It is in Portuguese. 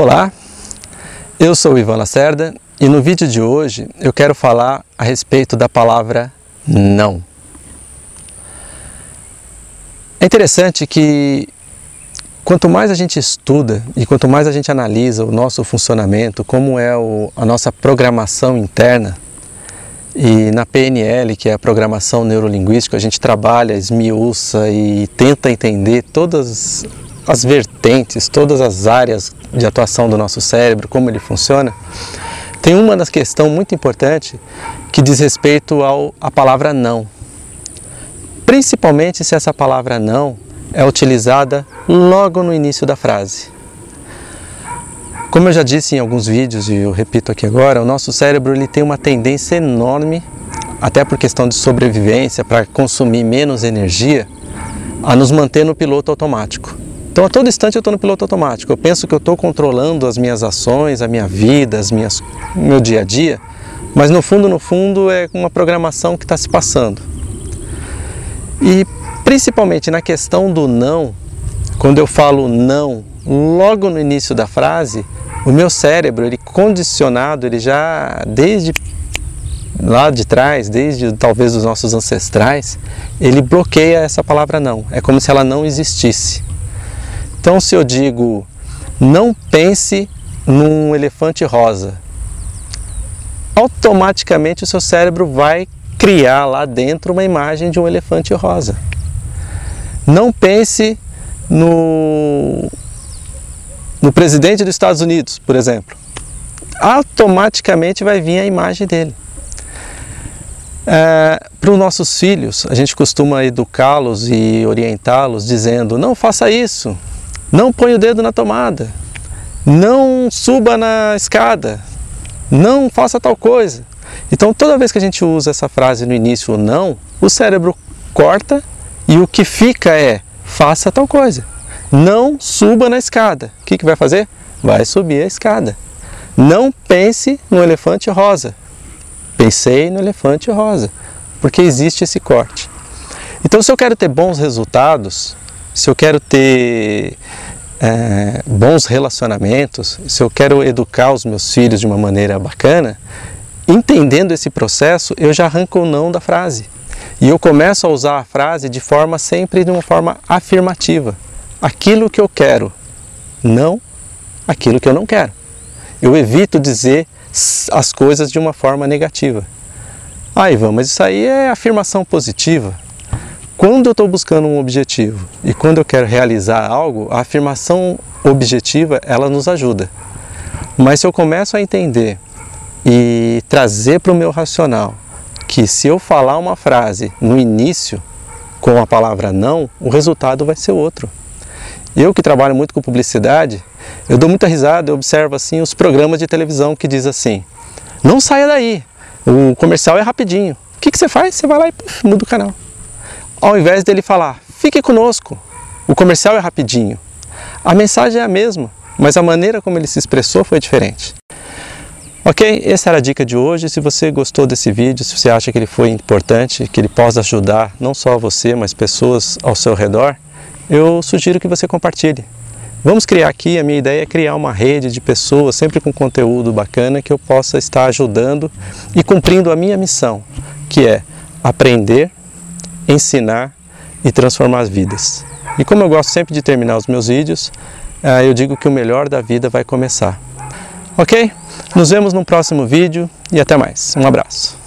Olá, eu sou Ivan Lacerda e no vídeo de hoje eu quero falar a respeito da palavra não. É interessante que quanto mais a gente estuda e quanto mais a gente analisa o nosso funcionamento, como é o, a nossa programação interna, e na PNL, que é a programação neurolinguística, a gente trabalha, esmiuça e tenta entender todas as vertentes, todas as áreas de atuação do nosso cérebro, como ele funciona. Tem uma das questões muito importante que diz respeito ao, à palavra não. Principalmente se essa palavra não é utilizada logo no início da frase. Como eu já disse em alguns vídeos e eu repito aqui agora, o nosso cérebro ele tem uma tendência enorme, até por questão de sobrevivência, para consumir menos energia, a nos manter no piloto automático. Então a todo instante eu estou no piloto automático. Eu penso que eu estou controlando as minhas ações, a minha vida, as minhas, meu dia a dia, mas no fundo, no fundo é uma programação que está se passando. E principalmente na questão do não, quando eu falo não logo no início da frase, o meu cérebro, ele condicionado, ele já desde lá de trás, desde talvez os nossos ancestrais, ele bloqueia essa palavra não. É como se ela não existisse. Então, se eu digo não pense num elefante rosa, automaticamente o seu cérebro vai criar lá dentro uma imagem de um elefante rosa. Não pense no no presidente dos Estados Unidos, por exemplo, automaticamente vai vir a imagem dele. É, para os nossos filhos, a gente costuma educá-los e orientá-los dizendo: não faça isso, não ponha o dedo na tomada, não suba na escada, não faça tal coisa. Então, toda vez que a gente usa essa frase no início, não, o cérebro corta e o que fica é: faça tal coisa. Não suba na escada. O que, que vai fazer? Vai subir a escada. Não pense no elefante rosa. Pensei no elefante rosa, porque existe esse corte. Então, se eu quero ter bons resultados, se eu quero ter é, bons relacionamentos, se eu quero educar os meus filhos de uma maneira bacana, entendendo esse processo, eu já arranco o não da frase. E eu começo a usar a frase de forma sempre de uma forma afirmativa aquilo que eu quero, não aquilo que eu não quero. Eu evito dizer as coisas de uma forma negativa. Ah, Ivan, mas isso aí é afirmação positiva. Quando eu estou buscando um objetivo e quando eu quero realizar algo, a afirmação objetiva ela nos ajuda. Mas se eu começo a entender e trazer para o meu racional que se eu falar uma frase no início com a palavra não, o resultado vai ser outro. Eu que trabalho muito com publicidade, eu dou muita risada, eu observo assim os programas de televisão que diz assim: "Não saia daí. O comercial é rapidinho". O que, que você faz? Você vai lá e muda o canal. Ao invés dele falar: "Fique conosco. O comercial é rapidinho". A mensagem é a mesma, mas a maneira como ele se expressou foi diferente. Ok, essa era a dica de hoje. Se você gostou desse vídeo, se você acha que ele foi importante, que ele possa ajudar não só você, mas pessoas ao seu redor, eu sugiro que você compartilhe. Vamos criar aqui, a minha ideia é criar uma rede de pessoas, sempre com conteúdo bacana, que eu possa estar ajudando e cumprindo a minha missão, que é aprender, ensinar e transformar as vidas. E como eu gosto sempre de terminar os meus vídeos, eh, eu digo que o melhor da vida vai começar. Ok? Nos vemos no próximo vídeo e até mais. Um abraço.